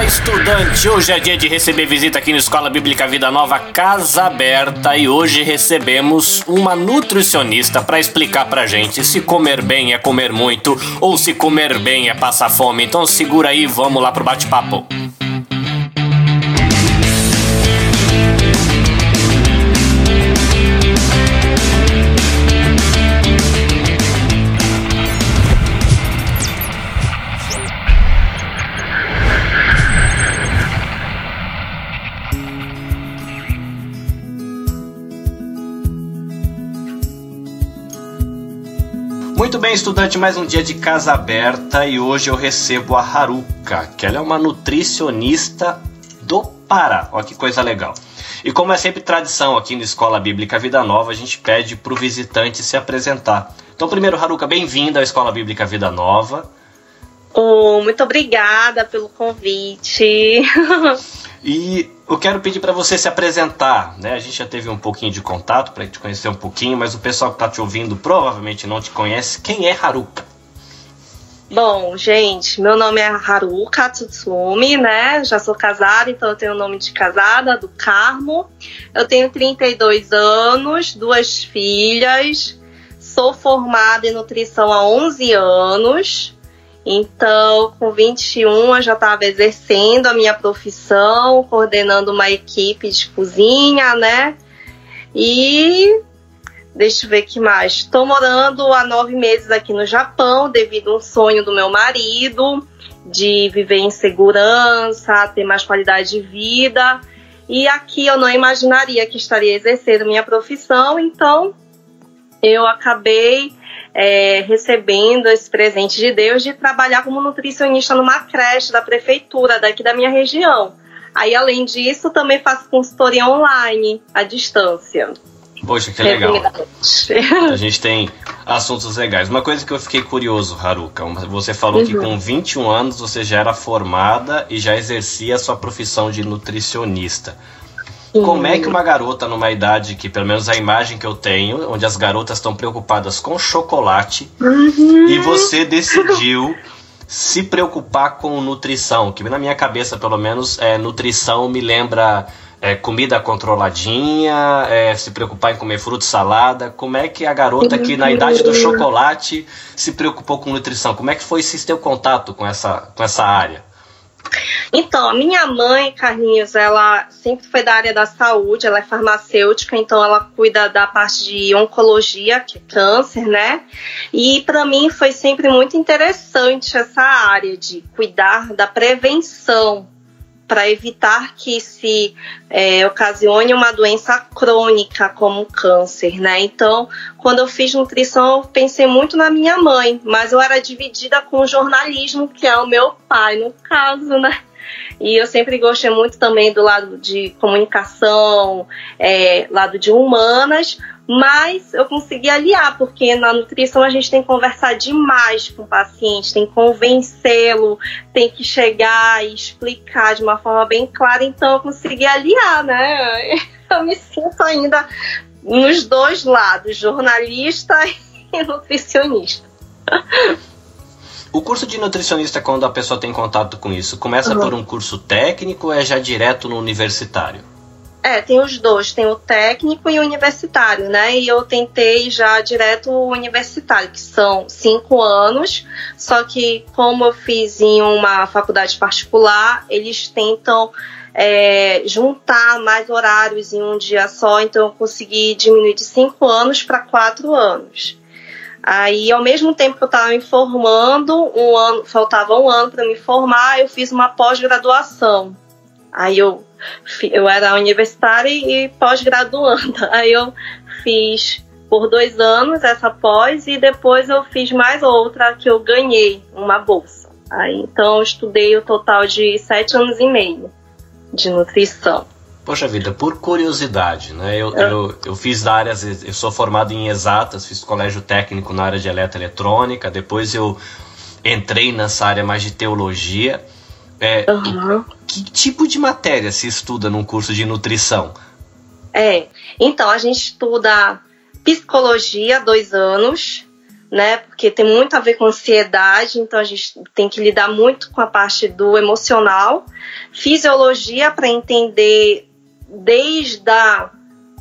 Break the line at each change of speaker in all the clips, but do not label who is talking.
Fala, estudante! Hoje é dia de receber visita aqui na Escola Bíblica Vida Nova Casa Aberta e hoje recebemos uma nutricionista para explicar pra gente se comer bem é comer muito ou se comer bem é passar fome. Então segura aí, vamos lá pro bate-papo. Bem, estudante, mais um dia de casa aberta e hoje eu recebo a Haruka, que ela é uma nutricionista do Pará. Olha que coisa legal. E como é sempre tradição aqui na Escola Bíblica Vida Nova, a gente pede para o visitante se apresentar. Então, primeiro, Haruka, bem-vinda à Escola Bíblica Vida Nova.
Oh, muito obrigada pelo convite.
E eu quero pedir para você se apresentar, né? A gente já teve um pouquinho de contato para te conhecer um pouquinho, mas o pessoal que está te ouvindo provavelmente não te conhece. Quem é Haruka?
Bom, gente, meu nome é Haruka Tsutsumi, né? Já sou casada, então eu tenho o nome de casada, do Carmo. Eu tenho 32 anos, duas filhas. Sou formada em nutrição há 11 anos. Então, com 21, eu já estava exercendo a minha profissão, coordenando uma equipe de cozinha, né? E deixa eu ver que mais. Estou morando há nove meses aqui no Japão, devido a um sonho do meu marido de viver em segurança, ter mais qualidade de vida. E aqui eu não imaginaria que estaria exercendo minha profissão, então eu acabei é, recebendo esse presente de Deus de trabalhar como nutricionista numa creche da prefeitura daqui da minha região. Aí, além disso, também faço consultoria online, à distância.
Poxa, que legal. A gente tem assuntos legais. Uma coisa que eu fiquei curioso, Haruka, você falou uhum. que com 21 anos você já era formada e já exercia a sua profissão de nutricionista. Como é que uma garota numa idade que, pelo menos a imagem que eu tenho, onde as garotas estão preocupadas com chocolate, uhum. e você decidiu se preocupar com nutrição, que na minha cabeça, pelo menos, é, nutrição me lembra é, comida controladinha, é, se preocupar em comer fruta e salada. Como é que a garota que na idade do chocolate se preocupou com nutrição? Como é que foi esse teu contato com essa, com essa área?
Então, a minha mãe, Carlinhos, ela sempre foi da área da saúde, ela é farmacêutica, então ela cuida da parte de oncologia, que é câncer, né? E para mim foi sempre muito interessante essa área de cuidar da prevenção para evitar que se é, ocasione uma doença crônica como câncer, né? Então, quando eu fiz nutrição, eu pensei muito na minha mãe, mas eu era dividida com o jornalismo, que é o meu pai, no caso, né? E eu sempre gostei muito também do lado de comunicação, é, lado de humanas, mas eu consegui aliar, porque na nutrição a gente tem que conversar demais com o paciente, tem que convencê-lo, tem que chegar e explicar de uma forma bem clara, então eu consegui aliar, né? Eu me sinto ainda nos dois lados, jornalista e nutricionista.
O curso de nutricionista, quando a pessoa tem contato com isso, começa uhum. por um curso técnico ou é já direto no universitário?
É, tem os dois, tem o técnico e o universitário, né? E eu tentei já direto o universitário, que são cinco anos, só que como eu fiz em uma faculdade particular, eles tentam é, juntar mais horários em um dia só, então eu consegui diminuir de cinco anos para quatro anos. Aí, ao mesmo tempo que eu estava me formando, um ano, faltava um ano para me formar, eu fiz uma pós-graduação. Aí eu eu era universitária e pós-graduanda. Aí eu fiz por dois anos essa pós e depois eu fiz mais outra que eu ganhei uma bolsa. Aí então eu estudei o total de sete anos e meio de nutrição.
Poxa vida, por curiosidade, né? Eu, é. eu, eu fiz áreas, eu sou formado em exatas, fiz colégio técnico na área de eletroeletrônica, depois eu entrei nessa área mais de teologia. É, uhum. Que tipo de matéria se estuda num curso de nutrição?
É, então a gente estuda psicologia dois anos, né? Porque tem muito a ver com ansiedade, então a gente tem que lidar muito com a parte do emocional. Fisiologia para entender desde a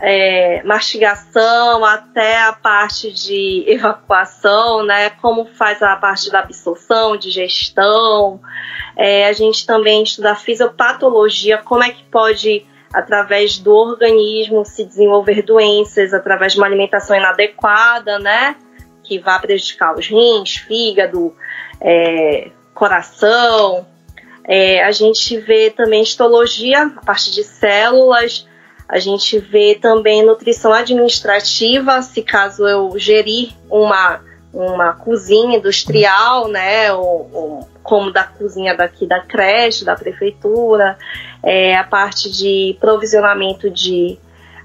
é, mastigação até a parte de evacuação, né? Como faz a parte da absorção, digestão. É, a gente também estuda fisiopatologia, como é que pode através do organismo se desenvolver doenças através de uma alimentação inadequada, né? Que vai prejudicar os rins, fígado, é, coração. É, a gente vê também histologia, a parte de células. A gente vê também nutrição administrativa, se caso eu gerir uma, uma cozinha industrial, né? Ou, ou como da cozinha daqui da creche, da prefeitura é, a parte de provisionamento de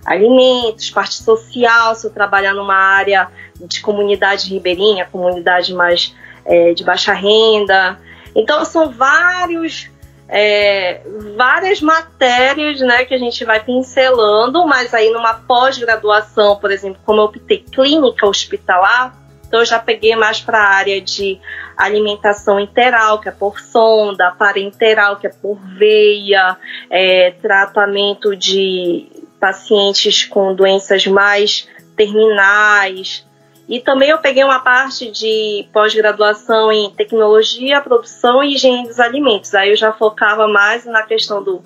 alimentos, parte social, se eu trabalhar numa área de comunidade ribeirinha, comunidade mais é, de baixa renda. Então são vários é, várias matérias né, que a gente vai pincelando, mas aí numa pós-graduação, por exemplo, como eu optei clínica hospitalar, então eu já peguei mais para a área de alimentação interal, que é por sonda, parenteral, que é por veia, é, tratamento de pacientes com doenças mais terminais. E também eu peguei uma parte de pós-graduação em tecnologia, produção e higiene dos alimentos. Aí eu já focava mais na questão do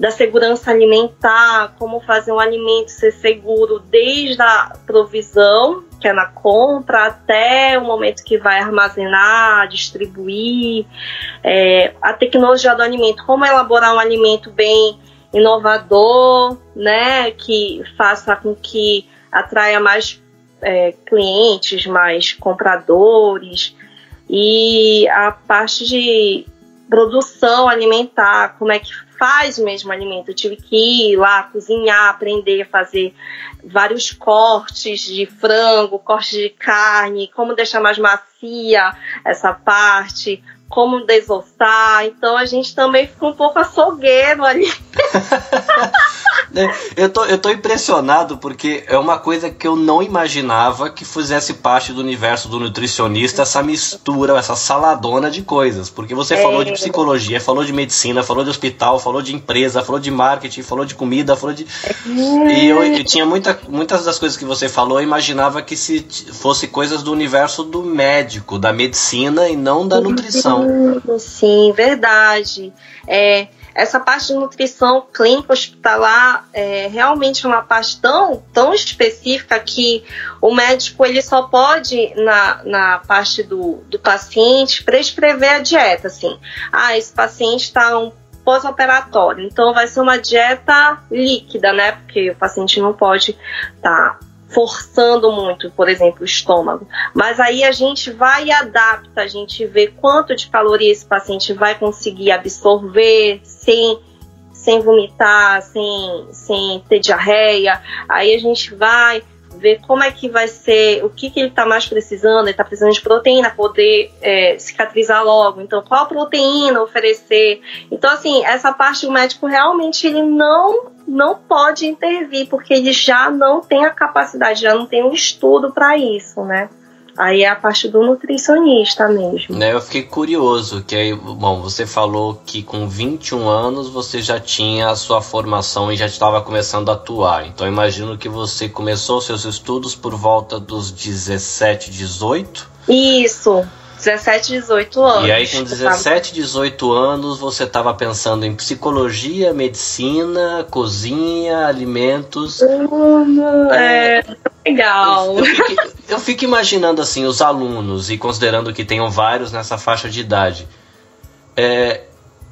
da segurança alimentar, como fazer um alimento ser seguro desde a provisão, que é na compra, até o momento que vai armazenar, distribuir, é, a tecnologia do alimento, como elaborar um alimento bem inovador, né, que faça com que atraia mais é, clientes, mais compradores, e a parte de produção alimentar, como é que faz o mesmo alimento. Eu tive que ir lá cozinhar, aprender a fazer vários cortes de frango, cortes de carne, como deixar mais macia essa parte, como desossar. Então a gente também ficou um pouco açougueiro ali.
É, eu, tô, eu tô impressionado porque é uma coisa que eu não imaginava que fizesse parte do universo do nutricionista, essa mistura, essa saladona de coisas. Porque você é. falou de psicologia, falou de medicina, falou de hospital, falou de empresa, falou de marketing, falou de comida, falou de. E eu, eu, tinha muita, muitas das coisas que você falou, eu imaginava que se fosse coisas do universo do médico, da medicina e não da nutrição.
Sim, verdade. É, essa parte de nutrição clínica hospitalar é realmente uma parte tão, tão específica que o médico ele só pode, na, na parte do, do paciente, prescrever a dieta. Assim, ah, esse paciente está um pós-operatório, então vai ser uma dieta líquida, né? Porque o paciente não pode estar. Tá forçando muito, por exemplo, o estômago. Mas aí a gente vai e adapta, a gente vê quanto de caloria esse paciente vai conseguir absorver sem sem vomitar, sem, sem ter diarreia. Aí a gente vai ver como é que vai ser, o que, que ele está mais precisando, ele está precisando de proteína, poder é, cicatrizar logo. Então, qual proteína oferecer? Então, assim, essa parte o médico realmente ele não não pode intervir, porque ele já não tem a capacidade, já não tem um estudo para isso, né? Aí é a parte do nutricionista mesmo.
Né, eu fiquei curioso, que aí, bom, você falou que com 21 anos você já tinha a sua formação e já estava começando a atuar. Então imagino que você começou seus estudos por volta dos 17, 18?
Isso. 17, 18 anos.
E aí, com 17, 18 anos, você estava pensando em psicologia, medicina, cozinha, alimentos.
Hum, é, legal.
Eu, fico, imaginando assim, os alunos, e considerando que tenham vários nessa faixa de idade. É,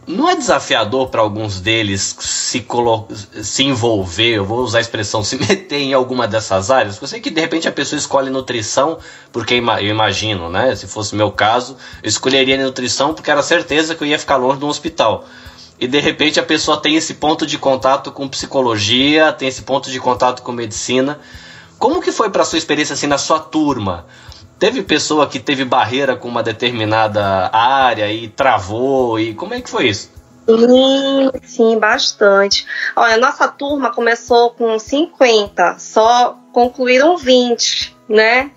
não é desafiador para alguns deles se, se envolver, eu vou usar a expressão, se meter em alguma dessas áreas? Eu sei que de repente a pessoa escolhe nutrição, porque eu imagino, né? Se fosse meu caso, eu escolheria nutrição porque era certeza que eu ia ficar longe de um hospital. E de repente a pessoa tem esse ponto de contato com psicologia, tem esse ponto de contato com medicina. Como que foi para sua experiência assim na sua turma? Teve pessoa que teve barreira com uma determinada área e travou, e como é que foi isso?
Sim, sim, bastante. Olha, a nossa turma começou com 50, só concluíram 20, né?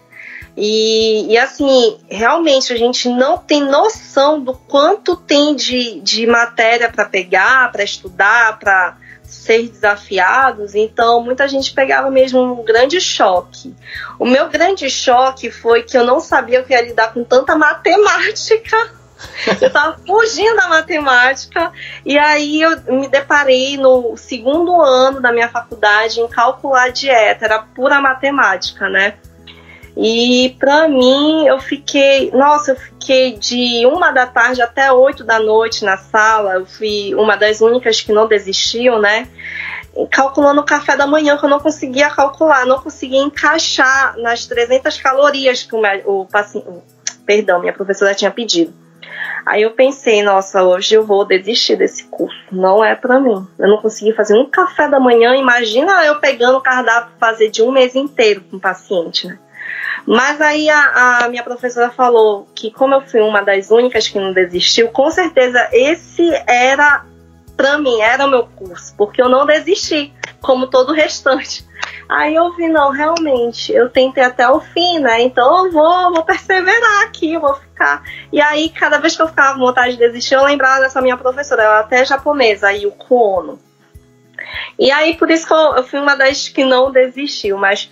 E, e, assim, realmente a gente não tem noção do quanto tem de, de matéria para pegar, para estudar, para ser desafiados. Então, muita gente pegava mesmo um grande choque. O meu grande choque foi que eu não sabia que ia lidar com tanta matemática. Eu estava fugindo da matemática e aí eu me deparei no segundo ano da minha faculdade em calcular dieta, era pura matemática, né? E para mim, eu fiquei, nossa, eu fiquei de uma da tarde até oito da noite na sala. Eu fui uma das únicas que não desistiu, né? Calculando o café da manhã, que eu não conseguia calcular, não conseguia encaixar nas 300 calorias que o, o paciente, perdão, minha professora tinha pedido. Aí eu pensei, nossa, hoje eu vou desistir desse curso. Não é para mim. Eu não consegui fazer um café da manhã. Imagina eu pegando o cardápio fazer de um mês inteiro com o paciente, né? Mas aí a, a, minha professora falou que, como eu fui uma das únicas que não desistiu, com certeza esse era, para mim, era o meu curso, porque eu não desisti, como todo o restante. Aí eu vi, não, realmente, eu tentei até o fim, né? Então eu vou, vou perseverar aqui, vou ficar. E aí, cada vez que eu ficava com vontade de desistir, eu lembrava dessa minha professora, ela até é japonesa, aí o Kono. E aí, por isso que eu, eu fui uma das que não desistiu, mas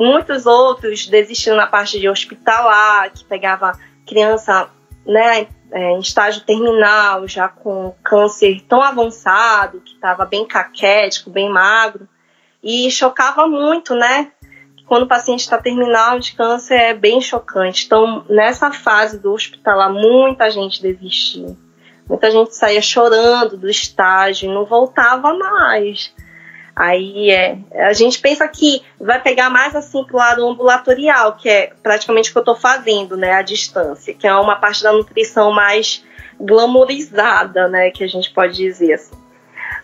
muitos outros desistiram na parte de hospitalar, que pegava criança né, é, em estágio terminal, já com câncer tão avançado, que estava bem caquético, bem magro, e chocava muito, né? Quando o paciente está terminal de câncer é bem chocante. Então, nessa fase do hospitalar, muita gente desistiu. Muita gente saía chorando do estágio não voltava mais. Aí é, a gente pensa que vai pegar mais assim pro lado ambulatorial, que é praticamente o que eu estou fazendo, né, à distância, que é uma parte da nutrição mais glamourizada, né, que a gente pode dizer assim.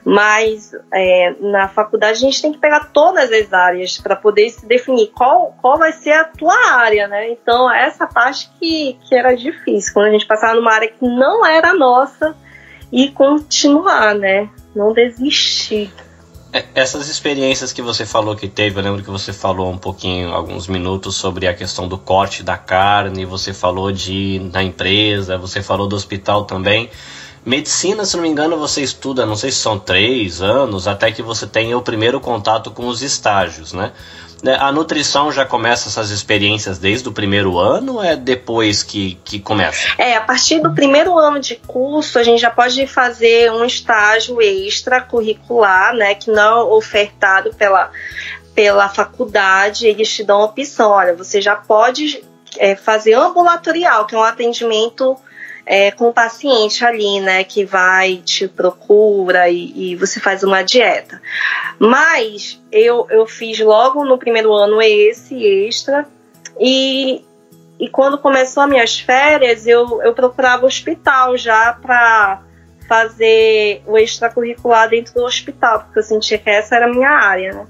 Mas é, na faculdade a gente tem que pegar todas as áreas para poder se definir qual, qual vai ser a tua área, né? Então essa parte que, que era difícil, quando a gente passava numa área que não era nossa e continuar, né? Não desistir.
É, essas experiências que você falou que teve, eu lembro que você falou um pouquinho, alguns minutos, sobre a questão do corte da carne, você falou de da empresa, você falou do hospital também. Medicina, se não me engano, você estuda, não sei se são três anos, até que você tenha o primeiro contato com os estágios, né? Né, a nutrição já começa essas experiências desde o primeiro ano ou é depois que, que começa?
É, a partir do primeiro ano de curso, a gente já pode fazer um estágio extra curricular, né, que não é ofertado pela, pela faculdade. Eles te dão a opção: olha, você já pode é, fazer ambulatorial, que é um atendimento é, com o paciente ali, né, que vai, te procura e, e, você faz uma dieta. Mas eu, eu fiz logo no primeiro ano esse extra e, e quando começou as minhas férias, eu, eu procurava hospital já para fazer o extracurricular dentro do hospital, porque eu sentia que essa era a minha área, né?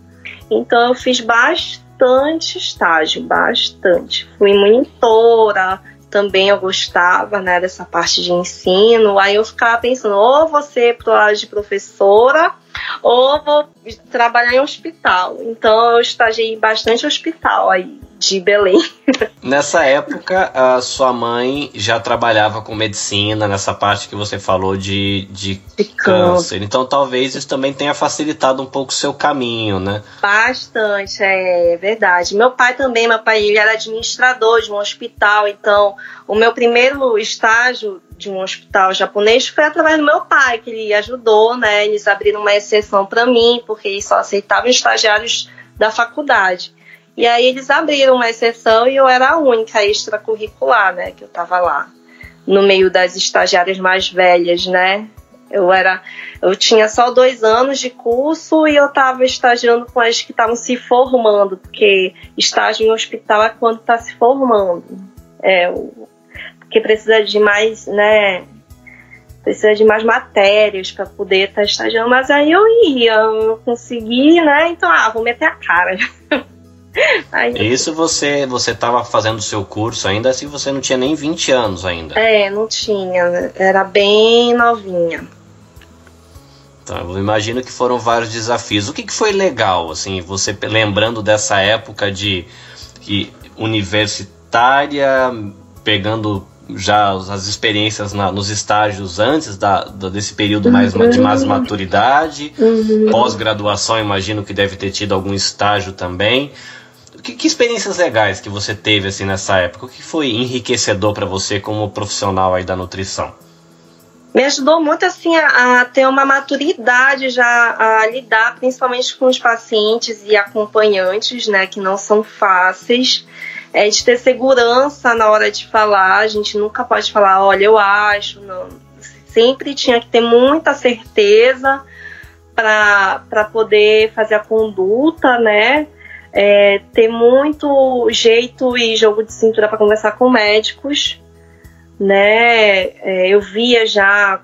Então eu fiz bastante estágio, bastante. Fui monitora, também eu gostava, né, dessa parte de ensino. Aí eu ficava pensando, ou você pro lado de professora, ou vou trabalhar em hospital. Então eu estagiei bastante hospital aí de Belém.
Nessa época, a sua mãe já trabalhava com medicina, nessa parte que você falou de, de, de câncer. Então talvez isso também tenha facilitado um pouco o seu caminho, né?
Bastante, é, é verdade. Meu pai também, meu pai ele era administrador de um hospital, então o meu primeiro estágio de um hospital japonês foi através do meu pai, que ele ajudou, né? Eles abriram uma exceção para mim, porque eles só aceitavam estagiários da faculdade. E aí eles abriram uma exceção e eu era a única extracurricular, né? Que eu tava lá, no meio das estagiárias mais velhas, né? Eu era, eu tinha só dois anos de curso e eu estava estagiando com as que estavam se formando, porque estágio em hospital é quando está se formando. É, porque precisa de mais, né? Precisa de mais matérias para poder estar tá estagiando, mas aí eu ia, eu consegui, né? Então, ah, vou meter a cara.
Isso você você estava fazendo o seu curso ainda assim você não tinha nem 20 anos ainda.
É, não tinha, era bem novinha.
Então, eu imagino que foram vários desafios. O que, que foi legal, assim, você lembrando dessa época de que universitária, pegando já as experiências na, nos estágios antes da, da desse período mais, uhum. de mais maturidade, uhum. pós-graduação, imagino que deve ter tido algum estágio também. Que, que, experiências legais que você teve assim nessa época? O que foi enriquecedor para você como profissional aí da nutrição?
Me ajudou muito assim a, a, ter uma maturidade já a lidar, principalmente com os pacientes e acompanhantes, né, que não são fáceis é de ter segurança na hora de falar. A gente nunca pode falar, olha, eu acho, não. Sempre tinha que ter muita certeza para poder fazer a conduta, né? É, ter muito jeito e jogo de cintura para conversar com médicos, né? É, eu via já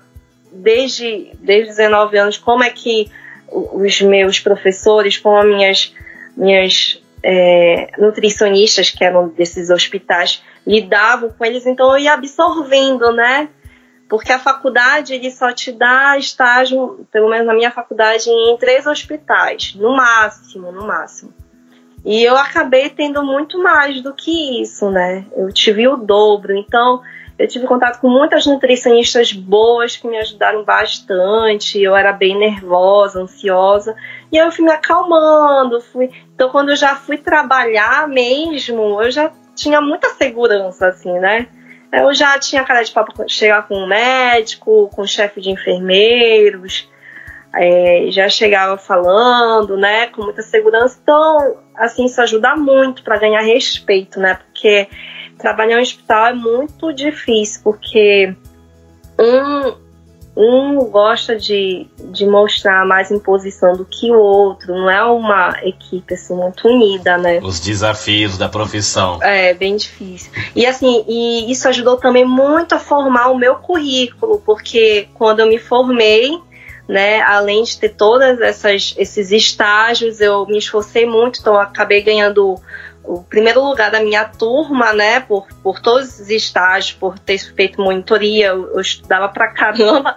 desde, desde 19 anos como é que os meus professores, como as minhas, minhas é, nutricionistas que eram desses hospitais lidavam com eles, então eu ia absorvendo, né? Porque a faculdade ele só te dá estágio, pelo menos na minha faculdade, em três hospitais, no máximo, no máximo. E eu acabei tendo muito mais do que isso, né? Eu tive o dobro. Então, eu tive contato com muitas nutricionistas boas que me ajudaram bastante. Eu era bem nervosa, ansiosa. E eu fui me acalmando. Fui... Então, quando eu já fui trabalhar mesmo, eu já tinha muita segurança, assim, né? Eu já tinha cara de papo chegar com um médico, com um chefe de enfermeiros. É, já chegava falando, né, com muita segurança. Então, assim, isso ajuda muito para ganhar respeito, né? Porque trabalhar em hospital é muito difícil, porque um, um gosta de, de mostrar mais imposição do que o outro, não é uma equipe assim muito unida, né?
Os desafios da profissão.
É, bem difícil. E assim, e isso ajudou também muito a formar o meu currículo, porque quando eu me formei, né, além de ter todos esses estágios, eu me esforcei muito, então acabei ganhando o primeiro lugar da minha turma, né, por, por todos os estágios, por ter feito monitoria, eu, eu estudava pra caramba,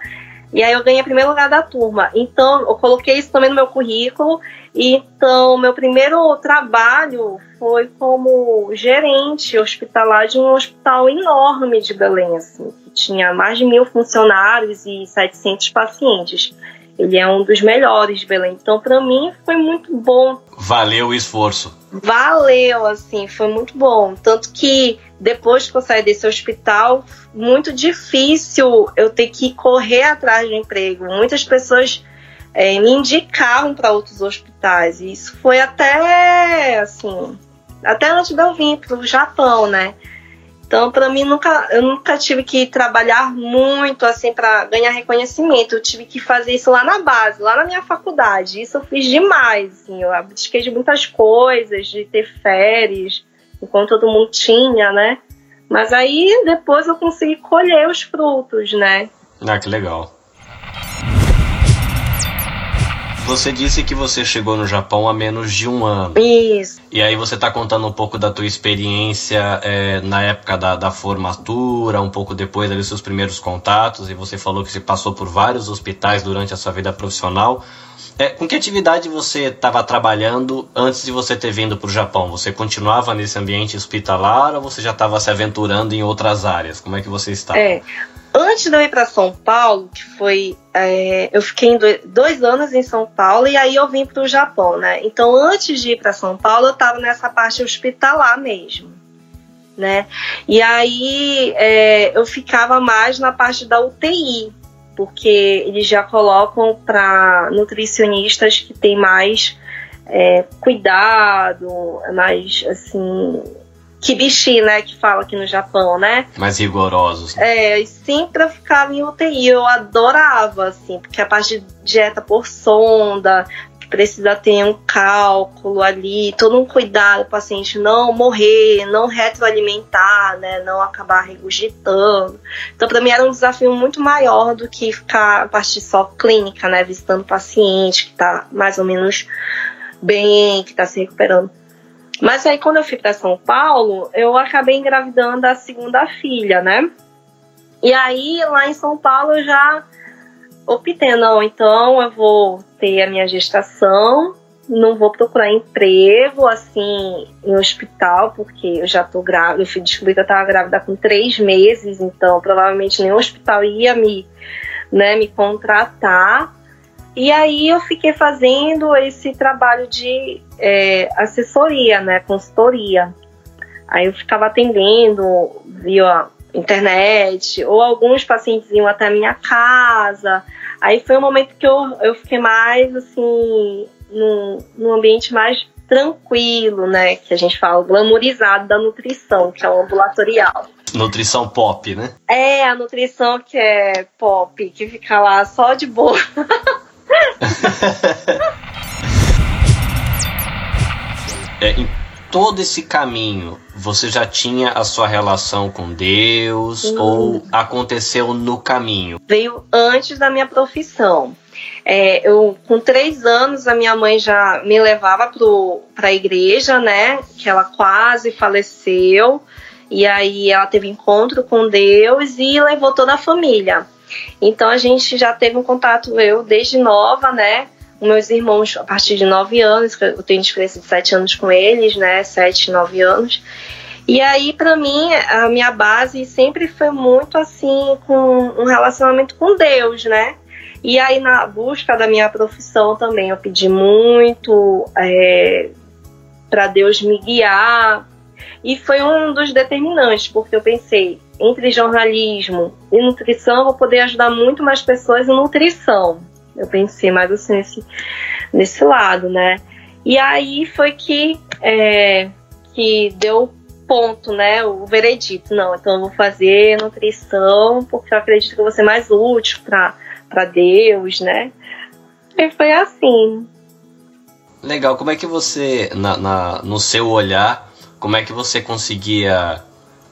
e aí eu ganhei o primeiro lugar da turma. Então, eu coloquei isso também no meu currículo, então, meu primeiro trabalho foi como gerente hospitalar de um hospital enorme de Belém, assim, tinha mais de mil funcionários e 700 pacientes. Ele é um dos melhores de Belém. Então, para mim, foi muito bom.
Valeu o esforço.
Valeu, assim, foi muito bom. Tanto que depois que eu saí desse hospital, muito difícil eu ter que correr atrás de emprego. Muitas pessoas é, me indicavam para outros hospitais. E isso foi até, assim, até antes de eu vir para o Japão, né? Então, para mim, nunca, eu nunca tive que trabalhar muito assim para ganhar reconhecimento. Eu tive que fazer isso lá na base, lá na minha faculdade. Isso eu fiz demais. Assim, eu abdiquei de muitas coisas, de ter férias, enquanto todo mundo tinha, né? Mas aí depois eu consegui colher os frutos, né?
Ah, que legal. Você disse que você chegou no Japão há menos de um ano.
Isso.
E aí você está contando um pouco da tua experiência é, na época da, da, formatura, um pouco depois dos seus primeiros contatos, e você falou que você passou por vários hospitais durante a sua vida profissional. É, com que atividade você estava trabalhando antes de você ter vindo para o Japão? Você continuava nesse ambiente hospitalar ou você já estava se aventurando em outras áreas? Como é que você estava?
É, Antes de eu ir para São Paulo, que foi. É, eu fiquei dois anos em São Paulo e aí eu vim para o Japão, né? Então, antes de ir para São Paulo, eu estava nessa parte hospitalar mesmo, né? E aí é, eu ficava mais na parte da UTI, porque eles já colocam para nutricionistas que tem mais é, cuidado, mais assim kibishi, né, que fala aqui no Japão, né?
Mais rigorosos.
Né? É, e sempre eu ficava em UTI, eu adorava, assim, porque a parte de dieta por sonda, que precisa ter um cálculo ali, todo um cuidado o paciente não morrer, não retroalimentar, né, não acabar regurgitando. Então, para mim era um desafio muito maior do que ficar a parte só clínica, né, visitando o paciente que tá mais ou menos bem, que está se recuperando. Mas aí quando eu fui para São Paulo, eu acabei engravidando a segunda filha, né? E aí lá em São Paulo eu já optei, não, então eu vou ter a minha gestação não vou procurar emprego, assim, em hospital, porque eu já tô grávida, eu fui descobrir que eu tava grávida com três meses, então provavelmente nenhum hospital ia me, né, me contratar. E aí eu fiquei fazendo esse trabalho de é, assessoria, né, consultoria. Aí eu ficava atendendo via internet, ou alguns pacientes iam até a minha casa. Aí foi um momento que eu, eu fiquei mais, assim, num, num ambiente mais tranquilo, né? Que a gente fala, glamourizado da nutrição, que é o ambulatorial.
Nutrição pop, né?
É, a nutrição que é pop, que fica lá só de boa.
é, em todo esse caminho, você já tinha a sua relação com Deus hum. ou aconteceu no caminho?
Veio antes da minha profissão. É, eu, com três anos, a minha mãe já me levava para a igreja, né? Que ela quase faleceu. E aí ela teve encontro com Deus e levou toda a família. Então a gente já teve um contato, eu desde nova, né? Meus irmãos a partir de nove anos, eu tenho diferença de sete anos com eles, né? Sete, nove anos. E aí, para mim, a minha base sempre foi muito assim, com um relacionamento com Deus, né? E aí, na busca da minha profissão também, eu pedi muito é, para Deus me guiar. E foi um dos determinantes, porque eu pensei, entre jornalismo e nutrição, vou poder ajudar muito mais pessoas em nutrição. Eu pensei mais assim nesse, nesse lado, né? E aí foi que, é, que deu ponto, né? O veredito. Não, então eu vou fazer nutrição porque eu acredito que eu vou ser mais útil para Deus, né? E foi assim.
Legal. Como é que você, na, na no seu olhar, como é que você conseguia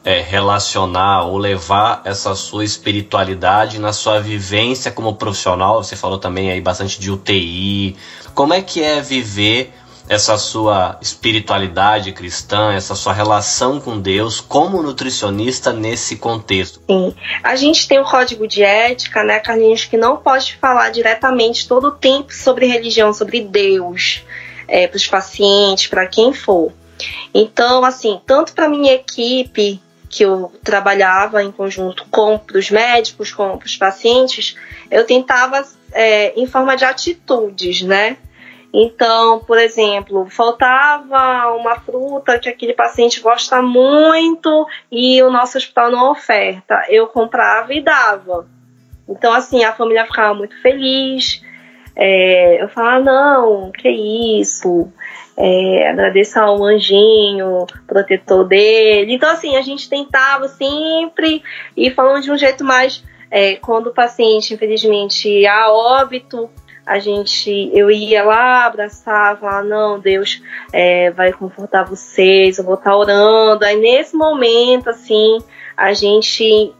é, relacionar ou levar essa sua espiritualidade na sua vivência como profissional? Você falou também aí bastante de UTI. Como é que é viver essa sua espiritualidade cristã, essa sua relação com Deus como nutricionista nesse contexto?
Sim, a gente tem um código de ética, né, Carlinhos, que não pode falar diretamente todo o tempo sobre religião, sobre Deus, é, para os pacientes, para quem for. Então, assim, tanto para minha equipe que eu trabalhava em conjunto com os médicos, com os pacientes, eu tentava é, em forma de atitudes, né? Então, por exemplo, faltava uma fruta que aquele paciente gosta muito e o nosso hospital não oferta. Eu comprava e dava. Então, assim, a família ficava muito feliz. É, eu falava, não, que isso. É, agradeço ao anjinho, protetor dele. Então, assim, a gente tentava sempre ir falando de um jeito mais. É, quando o paciente, infelizmente, a óbito, a gente, eu ia lá, abraçava, ah, não, Deus é, vai confortar vocês, eu vou estar orando. Aí nesse momento, assim, a gente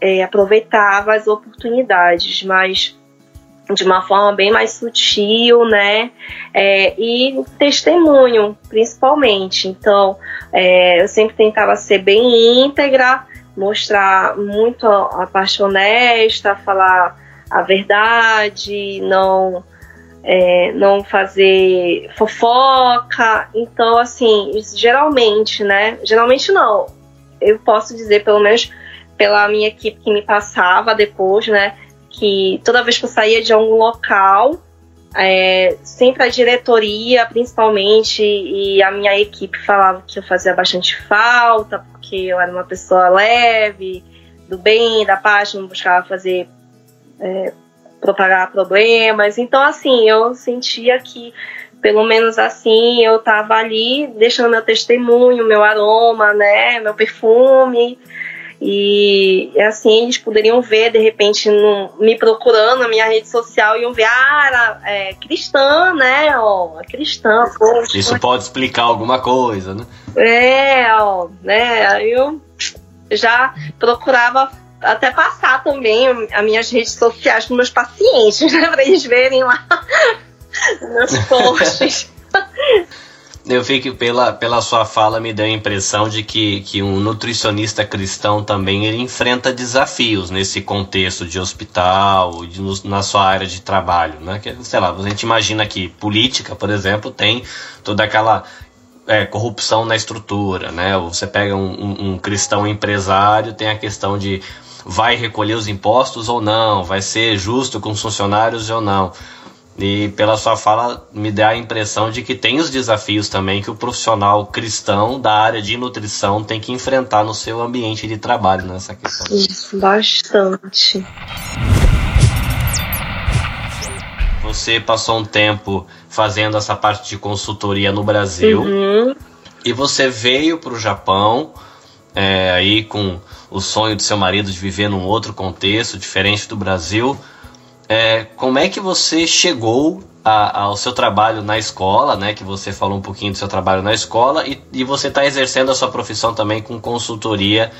é, aproveitava as oportunidades, mas de uma forma bem mais sutil, né? É, e testemunho, principalmente. Então, é, eu sempre tentava ser bem íntegra, mostrar muito a, a parte honesta, falar a verdade, não é, não fazer fofoca. Então, assim, geralmente, né? Geralmente não. Eu posso dizer, pelo menos pela minha equipe que me passava depois, né? Que toda vez que eu saía de algum local, é, sempre a diretoria, principalmente, e a minha equipe falava que eu fazia bastante falta, porque eu era uma pessoa leve, do bem, da paz, não buscava fazer é, propagar problemas. Então, assim, eu sentia que, pelo menos assim, eu estava ali deixando meu testemunho, meu aroma, né, meu perfume. E assim, eles poderiam ver, de repente, no, me procurando na minha rede social, iam ver, ah, era é, cristã, né? Ó, cristã,
poxa. Isso pode explicar alguma coisa, né?
É, ó, né? Aí eu já procurava até passar também as minhas redes sociais para meus pacientes, né? Para eles verem lá meus posts.
Eu vi que pela, pela sua fala me deu a impressão de que, que um nutricionista cristão também ele enfrenta desafios nesse contexto de hospital, de, na sua área de trabalho, né? Que, sei lá, a gente imagina que política, por exemplo, tem toda aquela é, corrupção na estrutura, né? Você pega um, um, um cristão empresário, tem a questão de vai recolher os impostos ou não, vai ser justo com os funcionários ou não. E pela sua fala me dá a impressão de que tem os desafios também que o profissional cristão da área de nutrição tem que enfrentar no seu ambiente de trabalho nessa questão.
Isso, bastante.
Você passou um tempo fazendo essa parte de consultoria no Brasil uhum. e você veio para o Japão é, aí com o sonho do seu marido de viver num outro contexto diferente do Brasil é, como é que você chegou a, ao seu trabalho na escola, né? Que você falou um pouquinho do seu trabalho na escola e, e você está exercendo a sua profissão também com consultoria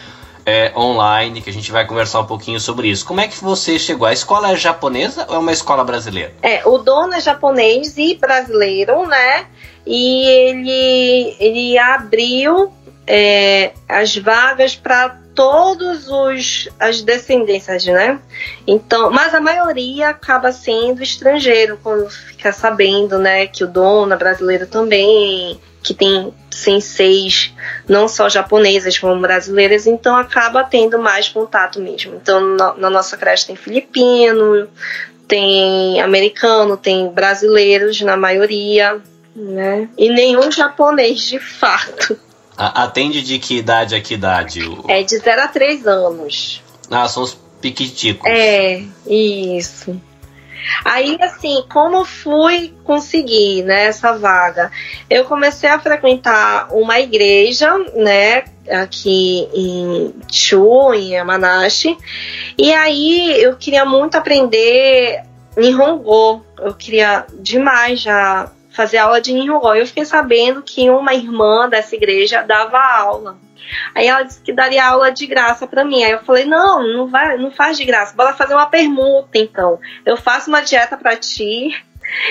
é, online, que a gente vai conversar um pouquinho sobre isso. Como é que você chegou? A escola é japonesa ou é uma escola brasileira?
É, o dono é japonês e brasileiro, né? E ele, ele abriu é, as vagas para todos os as descendências, né? Então, mas a maioria acaba sendo estrangeiro quando fica sabendo, né, que o dono é brasileiro também, que tem senseis não só japonesas como brasileiras, então acaba tendo mais contato mesmo. Então, na, na nossa creche tem filipino, tem americano, tem brasileiros na maioria, né? E nenhum japonês de fato.
Atende de que idade a que idade?
É de 0 a 3 anos.
Ah, são os piquiticos.
É, isso. Aí, assim, como fui conseguir né, essa vaga? Eu comecei a frequentar uma igreja, né, aqui em Chu, em Yamanashi, e aí eu queria muito aprender Nihongo. Eu queria demais já fazer aula de Nihongo. Eu fiquei sabendo que uma irmã dessa igreja dava aula. Aí ela disse que daria aula de graça para mim. Aí eu falei: "Não, não vai, não faz de graça. Bora fazer uma permuta então. Eu faço uma dieta para ti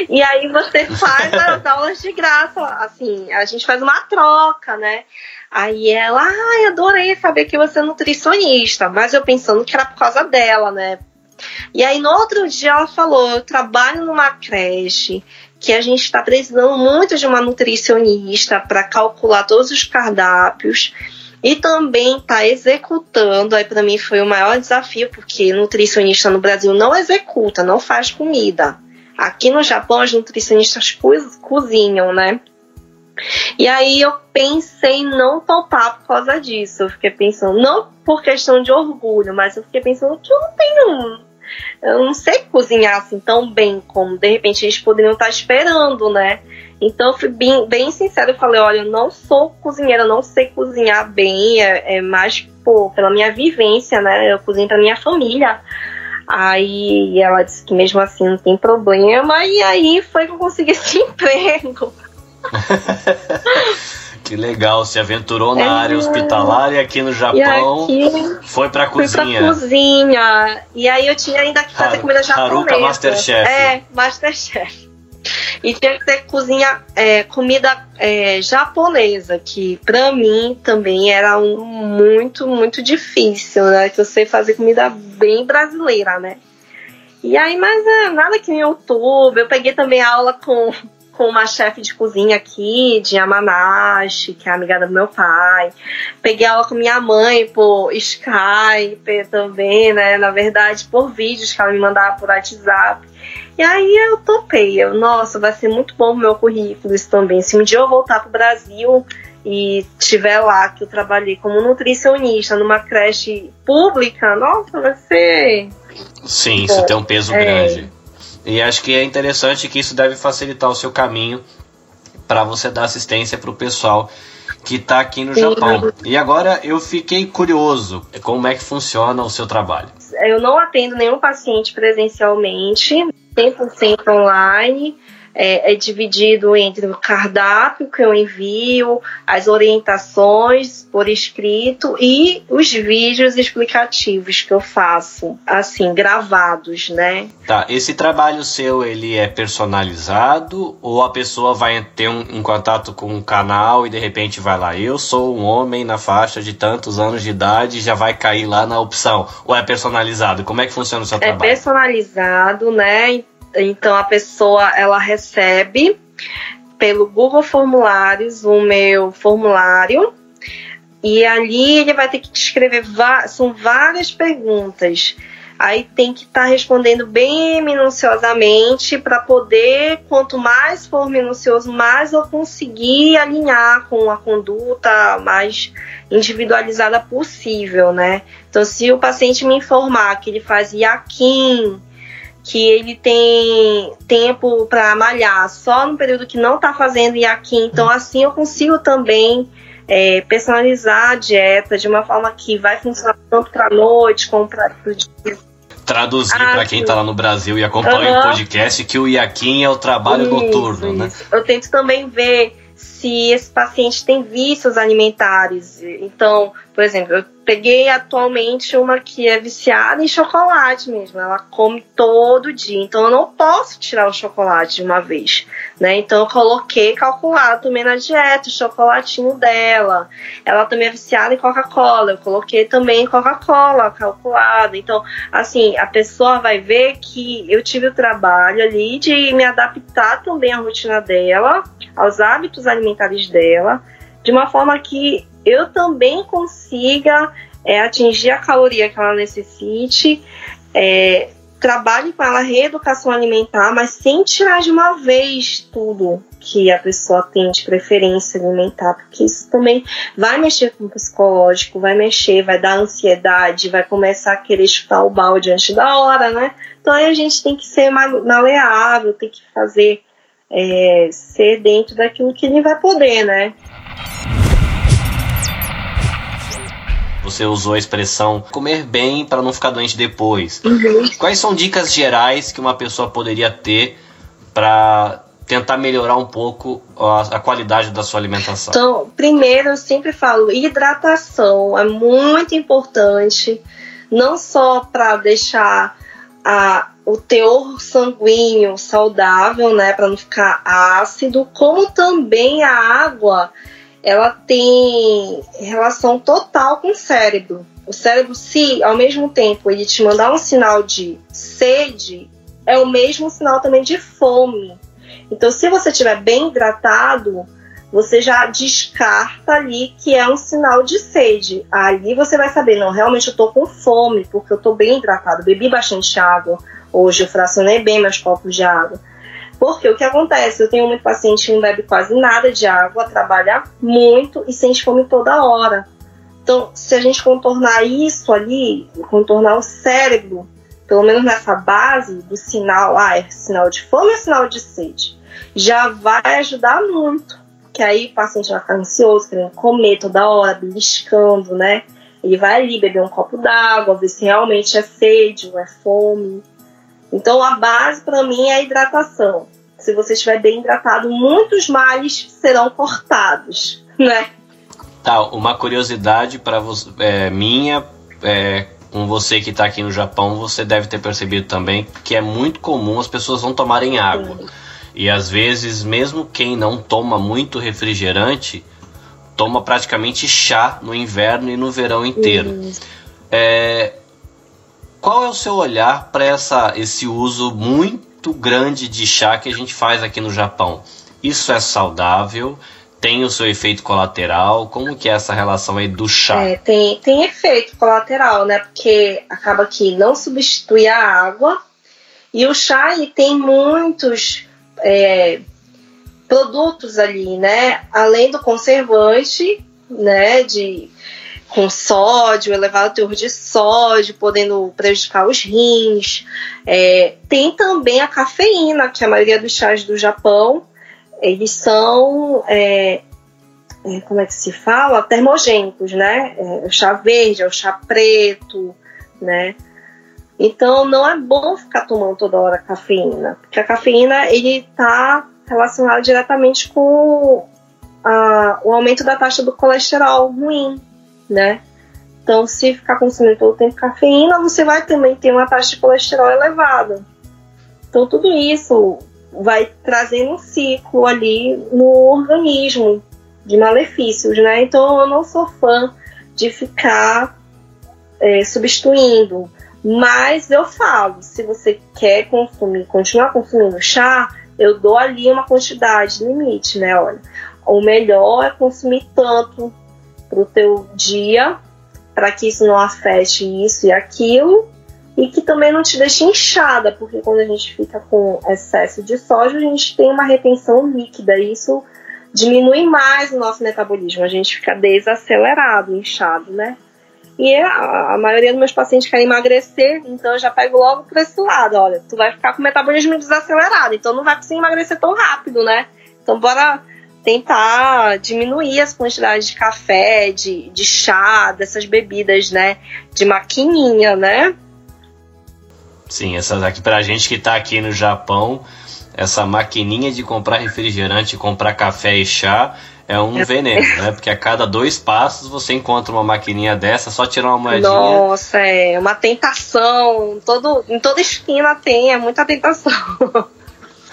e aí você faz as aulas de graça. Assim, a gente faz uma troca, né? Aí ela, ai, adorei saber que você é nutricionista, mas eu pensando que era por causa dela, né? E aí no outro dia ela falou: eu trabalho numa creche que a gente está precisando muito de uma nutricionista para calcular todos os cardápios e também está executando. Aí para mim foi o maior desafio, porque nutricionista no Brasil não executa, não faz comida. Aqui no Japão as nutricionistas cozinham, né? E aí eu pensei em não topar por causa disso. Eu fiquei pensando, não por questão de orgulho, mas eu fiquei pensando que eu não tenho eu não sei cozinhar assim tão bem como de repente eles poderiam estar esperando, né? Então eu fui bem, bem sincera, eu falei, olha, eu não sou cozinheira, eu não sei cozinhar bem, é, é mais pô, pela minha vivência, né? Eu cozinho pra minha família. Aí ela disse que mesmo assim não tem problema, e aí foi que eu consegui esse emprego.
Que legal, se aventurou na é, área hospitalar e aqui no Japão aqui, foi pra cozinha. Fui
pra cozinha. E aí eu tinha ainda que fazer Har comida japonesa.
Haruka Masterchef.
É, Masterchef. E tinha que ter cozinha, é, comida é, japonesa, que pra mim também era um, muito, muito difícil, né? Que eu sei fazer comida bem brasileira, né? E aí, mas é, nada que no YouTube. Eu peguei também aula com com uma chefe de cozinha aqui, de Yamanashi, que é amiga do meu pai. Peguei aula com minha mãe por Skype também, né? Na verdade, por vídeos que ela me mandava por WhatsApp. E aí eu topei. Eu, nossa, vai ser muito bom o meu currículo isso também. Se um dia eu voltar pro Brasil e tiver lá que eu trabalhei como nutricionista numa creche pública, nossa, vai ser.
Sim, isso tem um peso é. grande. E acho que é interessante que isso deve facilitar o seu caminho para você dar assistência para o pessoal que está aqui no Sim. Japão. E agora eu fiquei curioso, como é que funciona o seu trabalho?
Eu não atendo nenhum paciente presencialmente, 100% online. É, é, dividido entre o cardápio que eu envio, as orientações por escrito e os vídeos explicativos que eu faço, assim, gravados, né?
Tá, esse trabalho seu, ele é personalizado ou a pessoa vai ter um, um contato com um canal e de repente vai lá, eu sou um homem na faixa de tantos anos de idade e já vai cair lá na opção? Ou é personalizado? Como é que funciona o seu
é
trabalho?
É personalizado, né? Então a pessoa ela recebe pelo Google Formulários o meu formulário e ali ele vai ter que escrever são várias perguntas. Aí tem que estar tá respondendo bem minuciosamente para poder, quanto mais for minucioso, mais eu conseguir alinhar com a conduta mais individualizada possível, né? Então, se o paciente me informar que ele faz iaquim, que ele tem tempo para malhar só no período que não está fazendo iaquim, então assim eu consigo também é, personalizar a dieta de uma forma que vai funcionar tanto para noite como para o dia.
Traduzir ah, para quem está lá no Brasil e acompanha uhum. o podcast que o iaquim é o trabalho isso, noturno, né? isso.
né? Eu tento também ver se esse paciente tem vícios alimentares. Então, por exemplo, eu peguei atualmente uma que é viciada em chocolate mesmo. Ela come todo dia. Então eu não posso tirar o chocolate de uma vez. Né? Então eu coloquei calculado também na dieta o chocolatinho dela. Ela também é viciada em Coca-Cola. Eu coloquei também Coca-Cola calculado. Então, assim, a pessoa vai ver que eu tive o trabalho ali de me adaptar também à rotina dela, aos hábitos alimentares dela, de uma forma que eu também consiga é, atingir a caloria que ela necessite, é, trabalhe com ela reeducação alimentar, mas sem tirar de uma vez tudo que a pessoa tem de preferência alimentar, porque isso também vai mexer com o psicológico, vai mexer, vai dar ansiedade, vai começar a querer chutar o balde antes da hora, né? Então aí a gente tem que ser maleável, tem que fazer é, ser dentro daquilo que ele vai poder, né?
Você usou a expressão comer bem para não ficar doente depois. Uhum. Quais são dicas gerais que uma pessoa poderia ter para tentar melhorar um pouco a, a, qualidade da sua alimentação?
Então, primeiro eu sempre falo, hidratação é muito importante, não só para deixar a, o teor sanguíneo saudável, né, para não ficar ácido, como também a água ela tem relação total com o cérebro. O cérebro, se ao mesmo tempo ele te mandar um sinal de sede, é o mesmo sinal também de fome. Então, se você estiver bem hidratado, você já descarta ali que é um sinal de sede. Ali você vai saber, não, realmente eu tô com fome, porque eu tô bem hidratado, bebi bastante água. Hoje eu fracionei bem meus copos de água. Porque o que acontece? Eu tenho muito paciente que não bebe quase nada de água, trabalha muito e sente fome toda hora. Então, se a gente contornar isso ali, contornar o cérebro, pelo menos nessa base do sinal, ah, é sinal de fome ou sinal de sede, já vai ajudar muito. Que aí o paciente vai ficar ansioso, querendo comer toda hora, beliscando, né? Ele vai ali beber um copo d'água, ver se realmente é sede ou é fome. Então a base para mim é a hidratação. Se você estiver bem hidratado, muitos males serão cortados, né?
Tá, uma curiosidade para é, minha, é, com você que está aqui no Japão, você deve ter percebido também que é muito comum as pessoas não tomarem água. Sim. E às vezes, mesmo quem não toma muito refrigerante, toma praticamente chá no inverno e no verão inteiro. É, qual é o seu olhar para esse uso muito grande de chá que a gente faz aqui no Japão? Isso é saudável? Tem o seu efeito colateral? Como que é essa relação aí do chá?
É, tem, tem efeito colateral, né? Porque acaba que não substitui a água e o chá ele tem muitos é, produtos ali, né? Além do conservante, né? De com sódio, elevado teor de sódio, podendo prejudicar os rins. É, tem também a cafeína, que a maioria dos chás do Japão, eles são, é, é, como é que se fala? Termogênicos, né? É, o chá verde, é o chá preto, né? Então não é bom ficar tomando toda hora cafeína, porque a cafeína ele está relacionado diretamente com a, o aumento da taxa do colesterol ruim, né? Então, se ficar consumindo todo o tempo cafeína, você vai também ter uma taxa de colesterol elevada. Então, tudo isso vai trazendo um ciclo ali no organismo de malefícios, né? Então, eu não sou fã de ficar é, substituindo. Mas eu falo, se você quer consumir, continuar consumindo chá, eu dou ali uma quantidade limite, né? Olha, o melhor é consumir tanto para o teu dia, para que isso não afete isso e aquilo, e que também não te deixe inchada, porque quando a gente fica com excesso de sódio, a gente tem uma retenção líquida, e isso diminui mais o nosso metabolismo, a gente fica desacelerado, inchado, né? E a, a maioria dos meus pacientes querem emagrecer, então eu já pego logo para esse lado, olha, tu vai ficar com o metabolismo desacelerado, então não vai conseguir emagrecer tão rápido, né? Então bora tentar diminuir as quantidades de café, de, de chá, dessas bebidas, né? De maquininha, né?
Sim, essas aqui pra gente que tá aqui no Japão, essa maquininha de comprar refrigerante, comprar café e chá é um é. veneno, né? Porque a cada dois passos você encontra uma maquininha dessa, só tirar uma moedinha.
Nossa, é uma tentação. Todo, em toda esquina tem, é muita tentação.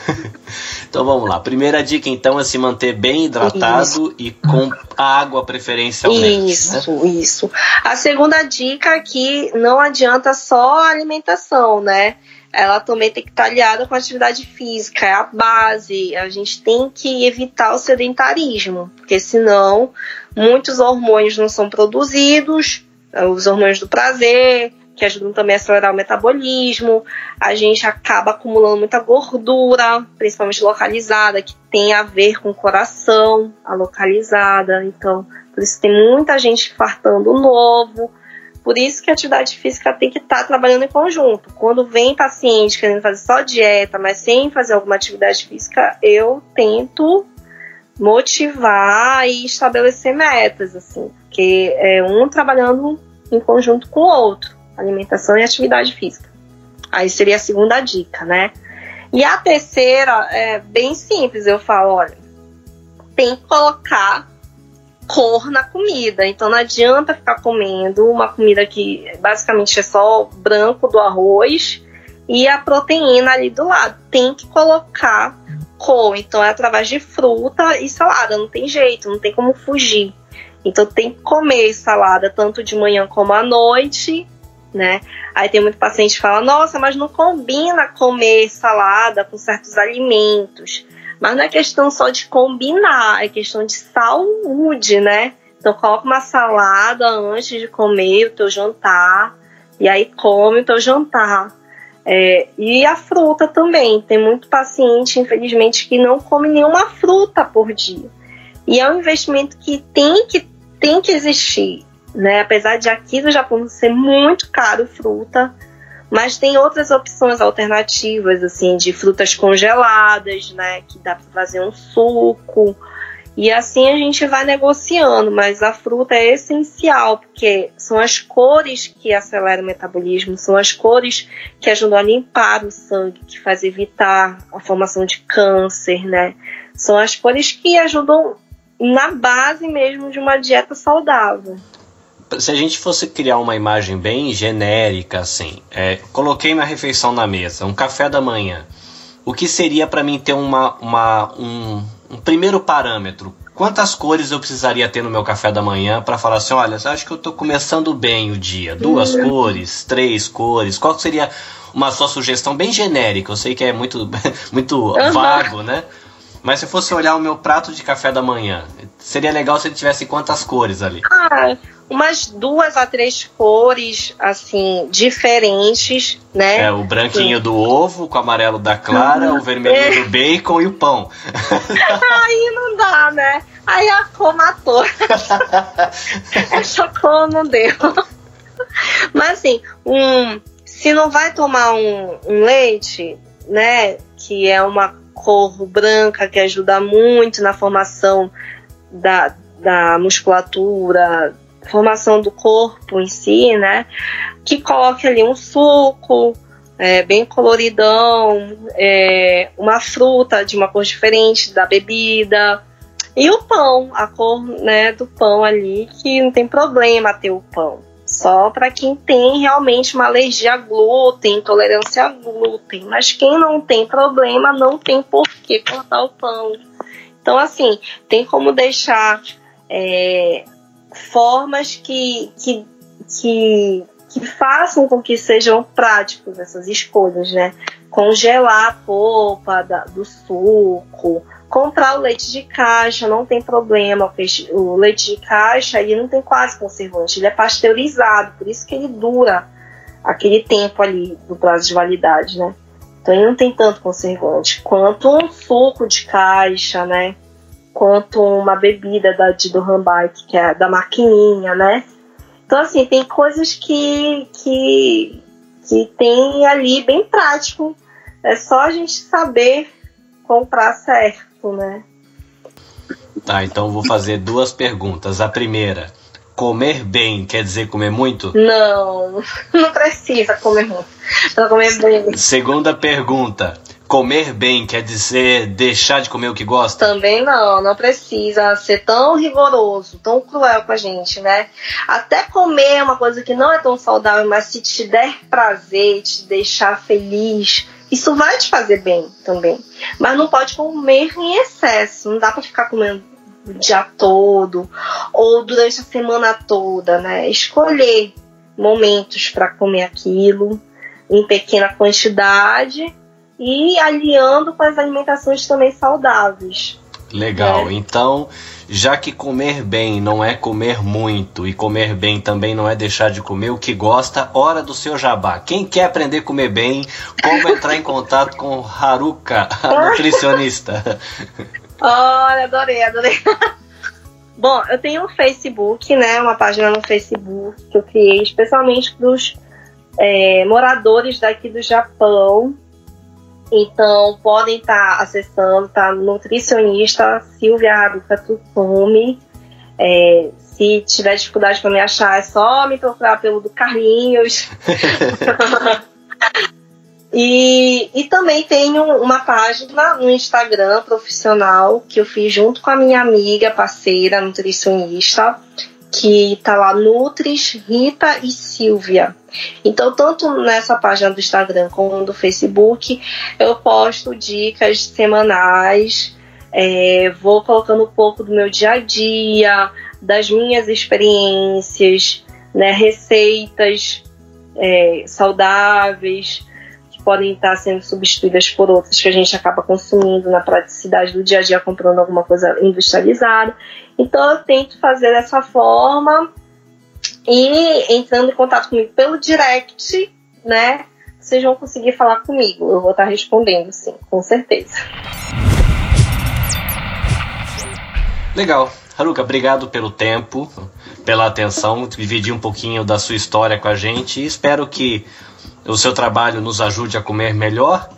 Então vamos lá. Primeira dica então é se manter bem hidratado isso. e com água preferencialmente.
Isso, né? isso. A segunda dica é que não adianta só a alimentação, né? Ela também tem que estar aliada com a atividade física, é a base. A gente tem que evitar o sedentarismo, porque senão muitos hormônios não são produzidos, os hormônios do prazer, que ajudam também a acelerar o metabolismo. A gente acaba acumulando muita gordura, principalmente localizada, que tem a ver com o coração, a localizada. Então, por isso tem muita gente fartando novo. Por isso que a atividade física tem que estar tá trabalhando em conjunto. Quando vem paciente querendo fazer só dieta, mas sem fazer alguma atividade física, eu tento motivar e estabelecer metas, assim, porque é um trabalhando em conjunto com o outro alimentação e atividade física. Aí seria a segunda dica, né? E a terceira é bem simples, eu falo, olha, tem que colocar cor na comida. Então não adianta ficar comendo uma comida que basicamente é só branco do arroz e a proteína ali do lado. Tem que colocar cor. Então é através de fruta e salada. Não tem jeito, não tem como fugir. Então tem que comer salada tanto de manhã como à noite né? Aí tem muito paciente que fala, nossa, mas não combina comer salada com certos alimentos. Mas não é questão só de combinar, é questão de saúde, né? Então coloca uma salada antes de comer o teu jantar, e aí come o teu jantar. É, e a fruta também. Tem muito paciente, infelizmente, que não come nenhuma fruta por dia. E é um investimento que tem que, tem que existir né? Apesar de aqui no Japão ser muito caro fruta, mas tem outras opções alternativas, assim, de frutas congeladas, né? Que dá para fazer um suco. E assim a gente vai negociando, mas a fruta é essencial, porque são as cores que aceleram o metabolismo, são as cores que ajudam a limpar o sangue, que faz evitar a formação de câncer, né? São as cores que ajudam na base mesmo de uma dieta saudável
se a gente fosse criar uma imagem bem genérica, assim, é, coloquei minha refeição na mesa, um café da manhã, o que seria para mim ter uma, uma um, um, primeiro parâmetro? Quantas cores eu precisaria ter no meu café da manhã para falar assim, olha, acho que eu estou começando bem o dia? Duas uhum. cores, três cores? Qual seria uma sua sugestão bem genérica? Eu sei que é muito, muito uhum. vago, né? Mas se fosse olhar o meu prato de café da manhã, seria legal se ele tivesse quantas cores ali?
Ah, umas duas a três cores, assim, diferentes, né?
É, o branquinho Sim. do ovo com o amarelo da clara, o vermelho é. do bacon e o pão.
Aí não dá, né? Aí a cor matou. Essa cor não deu. Mas assim, um, se não vai tomar um, um leite, né? Que é uma cor branca que ajuda muito na formação da, da musculatura, formação do corpo em si, né? Que coloque ali um suco, é, bem coloridão, é, uma fruta de uma cor diferente da bebida. E o pão, a cor né, do pão ali, que não tem problema ter o pão. Só para quem tem realmente uma alergia a glúten, intolerância a glúten. Mas quem não tem problema, não tem por que cortar o pão. Então, assim, tem como deixar é, formas que, que, que, que façam com que sejam práticos essas escolhas, né? Congelar a polpa da, do suco, comprar o leite de caixa, não tem problema, o leite de caixa ele não tem quase conservante, ele é pasteurizado, por isso que ele dura aquele tempo ali do prazo de validade, né? Então ele não tem tanto conservante quanto um suco de caixa, né? Quanto uma bebida da de do Bike, que é da maquininha, né? Então assim, tem coisas que que que tem ali bem prático. É só a gente saber comprar certo, né?
Tá, então vou fazer duas perguntas. A primeira, comer bem quer dizer comer muito?
Não, não precisa comer muito. Pra comer bem.
Segunda pergunta. Comer bem quer dizer deixar de comer o que gosta?
Também não, não precisa ser tão rigoroso, tão cruel com a gente, né? Até comer é uma coisa que não é tão saudável, mas se te der prazer, te deixar feliz, isso vai te fazer bem também. Mas não pode comer em excesso. Não dá para ficar comendo o dia todo ou durante a semana toda, né? Escolher momentos para comer aquilo em pequena quantidade e aliando com as alimentações também saudáveis.
Legal. É. Então, já que comer bem não é comer muito e comer bem também não é deixar de comer o que gosta, hora do seu jabá. Quem quer aprender a comer bem, como entrar em contato com Haruka, a nutricionista?
Olha, adorei, adorei. Bom, eu tenho um Facebook, né? Uma página no Facebook que eu criei especialmente para os é, moradores daqui do Japão então, podem estar tá acessando, tá? Nutricionista Silvia Haruka Tutsumi. É, se tiver dificuldade para me achar, é só me procurar pelo do Carlinhos. e, e também tenho uma página no Instagram profissional que eu fiz junto com a minha amiga, parceira, nutricionista, que tá lá Nutris, Rita e Silvia. Então, tanto nessa página do Instagram como do Facebook, eu posto dicas semanais, é, vou colocando um pouco do meu dia a dia, das minhas experiências, né, receitas é, saudáveis podem estar sendo substituídas por outras que a gente acaba consumindo na praticidade do dia a dia comprando alguma coisa industrializada. Então eu tento fazer dessa forma e entrando em contato comigo pelo direct, né? Vocês vão conseguir falar comigo. Eu vou estar respondendo, sim, com certeza.
Legal. Haruka, obrigado pelo tempo, pela atenção, dividir um pouquinho da sua história com a gente espero que o seu trabalho nos ajude a comer melhor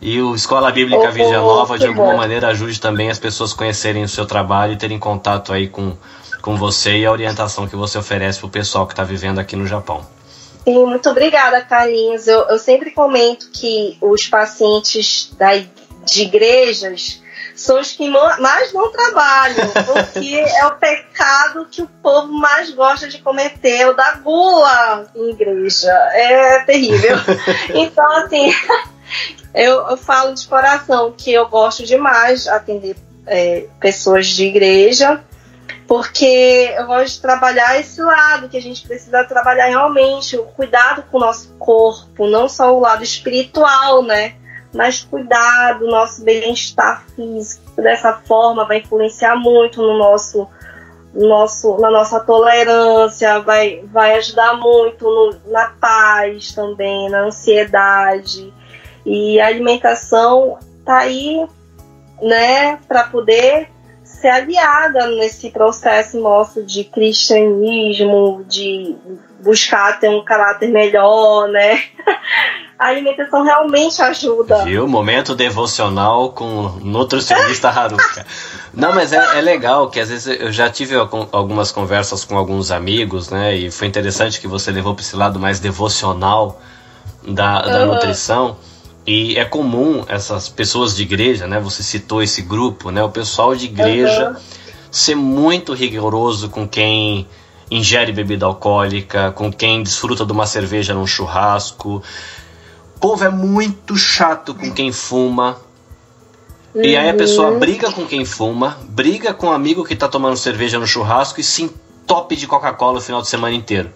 e o Escola Bíblica oh, Vigia Nova, de alguma bom. maneira, ajude também as pessoas a conhecerem o seu trabalho e terem contato aí com, com você e a orientação que você oferece para o pessoal que está vivendo aqui no Japão.
Sim, muito obrigada, Carlinhos. Eu, eu sempre comento que os pacientes da, de igrejas são os que mais não trabalham, porque é o pecado que o povo mais gosta de cometer, o da gula em igreja. É terrível. Então, assim, eu, eu falo de coração que eu gosto demais de atender é, pessoas de igreja, porque eu gosto de trabalhar esse lado que a gente precisa trabalhar realmente, o cuidado com o nosso corpo, não só o lado espiritual, né? Mas cuidar do nosso bem-estar físico. Dessa forma vai influenciar muito no nosso, nosso, na nossa tolerância, vai, vai ajudar muito no, na paz também, na ansiedade. E a alimentação tá aí, né, para poder ser aliada nesse processo nosso de cristianismo, de buscar ter um caráter melhor, né? a alimentação realmente ajuda.
Viu? Momento devocional com nutricionista Haruka. Não, mas é, é, legal que às vezes eu já tive algumas conversas com alguns amigos, né? E foi interessante que você levou para esse lado mais devocional da, da uhum. nutrição. E é comum essas pessoas de igreja, né? Você citou esse grupo, né? O pessoal de igreja uhum. ser muito rigoroso com quem ingere bebida alcoólica, com quem desfruta de uma cerveja num churrasco. O povo é muito chato com quem fuma. Uhum. E aí a pessoa uhum. briga com quem fuma, briga com um amigo que tá tomando cerveja no churrasco e se entope de Coca-Cola o final de semana inteiro.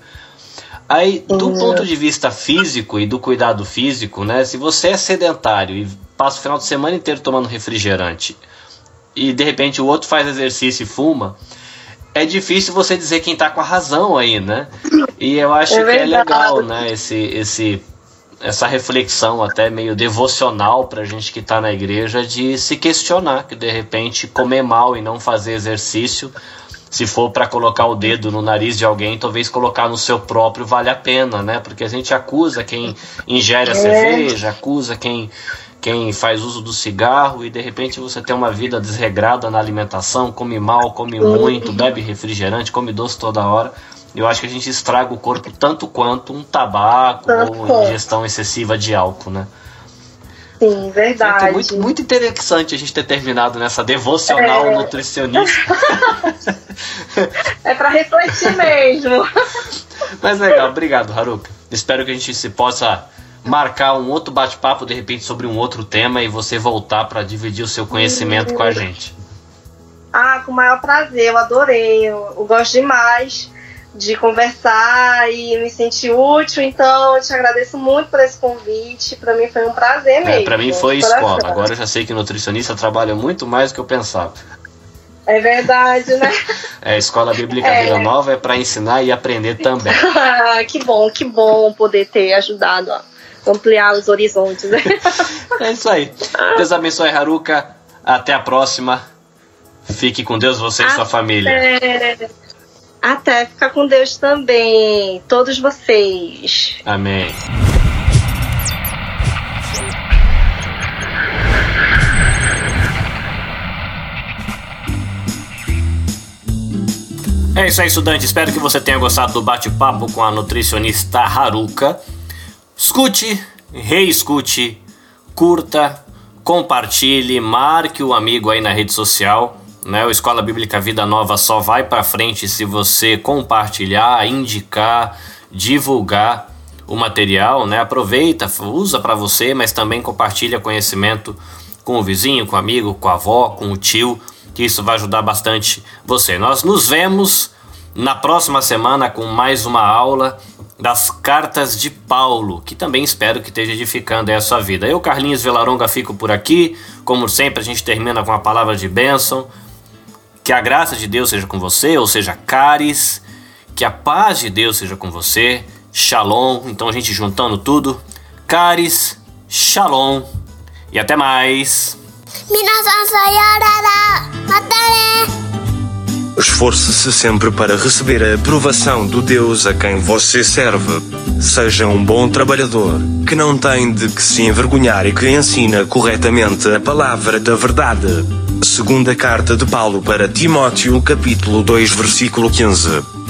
Aí, do uhum. ponto de vista físico e do cuidado físico, né? Se você é sedentário e passa o final de semana inteiro tomando refrigerante e de repente o outro faz exercício e fuma, é difícil você dizer quem tá com a razão aí, né? E eu acho é que é legal, né? Esse, esse, essa reflexão até meio devocional pra gente que tá na igreja de se questionar que de repente comer mal e não fazer exercício, se for para colocar o dedo no nariz de alguém, talvez colocar no seu próprio vale a pena, né? Porque a gente acusa quem ingere a é. cerveja, acusa quem quem faz uso do cigarro e de repente você tem uma vida desregrada na alimentação, come mal, come muito, bebe refrigerante, come doce toda hora. Eu acho que a gente estraga o corpo tanto quanto um tabaco ou ingestão excessiva de álcool, né?
Sim, verdade.
Muito, muito, muito interessante a gente ter terminado nessa devocional é... nutricionista.
é para refletir mesmo.
Mas legal, obrigado, Haruka. Espero que a gente se possa marcar um outro bate-papo de repente sobre um outro tema e você voltar para dividir o seu conhecimento com a gente.
Ah, com o maior prazer, eu adorei, eu, eu gosto demais de conversar e me sentir útil, então eu te agradeço muito por esse convite, para mim foi um prazer é, mesmo.
É, para mim foi escola, agora eu já sei que nutricionista trabalha muito mais do que eu pensava.
É verdade, né?
É, a Escola Bíblica é. Vida Nova é para ensinar e aprender também.
que bom, que bom poder ter ajudado ó ampliar os horizontes. Né?
é isso aí. Deus abençoe, Haruka. Até a próxima. Fique com Deus, você e sua família.
Até. Fica com Deus também. Todos vocês.
Amém. É isso aí, estudante. Espero que você tenha gostado do bate-papo com a nutricionista Haruka. Escute, reescute, curta, compartilhe, marque o amigo aí na rede social. Né? O Escola Bíblica Vida Nova só vai para frente se você compartilhar, indicar, divulgar o material, né? Aproveita, usa para você, mas também compartilha conhecimento com o vizinho, com o amigo, com a avó, com o tio, que isso vai ajudar bastante você. Nós nos vemos na próxima semana com mais uma aula das cartas de Paulo, que também espero que esteja edificando a sua vida. Eu, Carlinhos Velaronga, fico por aqui. Como sempre, a gente termina com a palavra de bênção. Que a graça de Deus seja com você, ou seja, caris. Que a paz de Deus seja com você. Shalom. Então a gente juntando tudo. Caris, shalom. E até mais.
Esforce-se sempre para receber a aprovação do Deus a quem você serve. Seja um bom trabalhador, que não tem de que se envergonhar e que ensina corretamente a palavra da verdade. Segunda carta de Paulo para Timóteo, capítulo 2, versículo 15.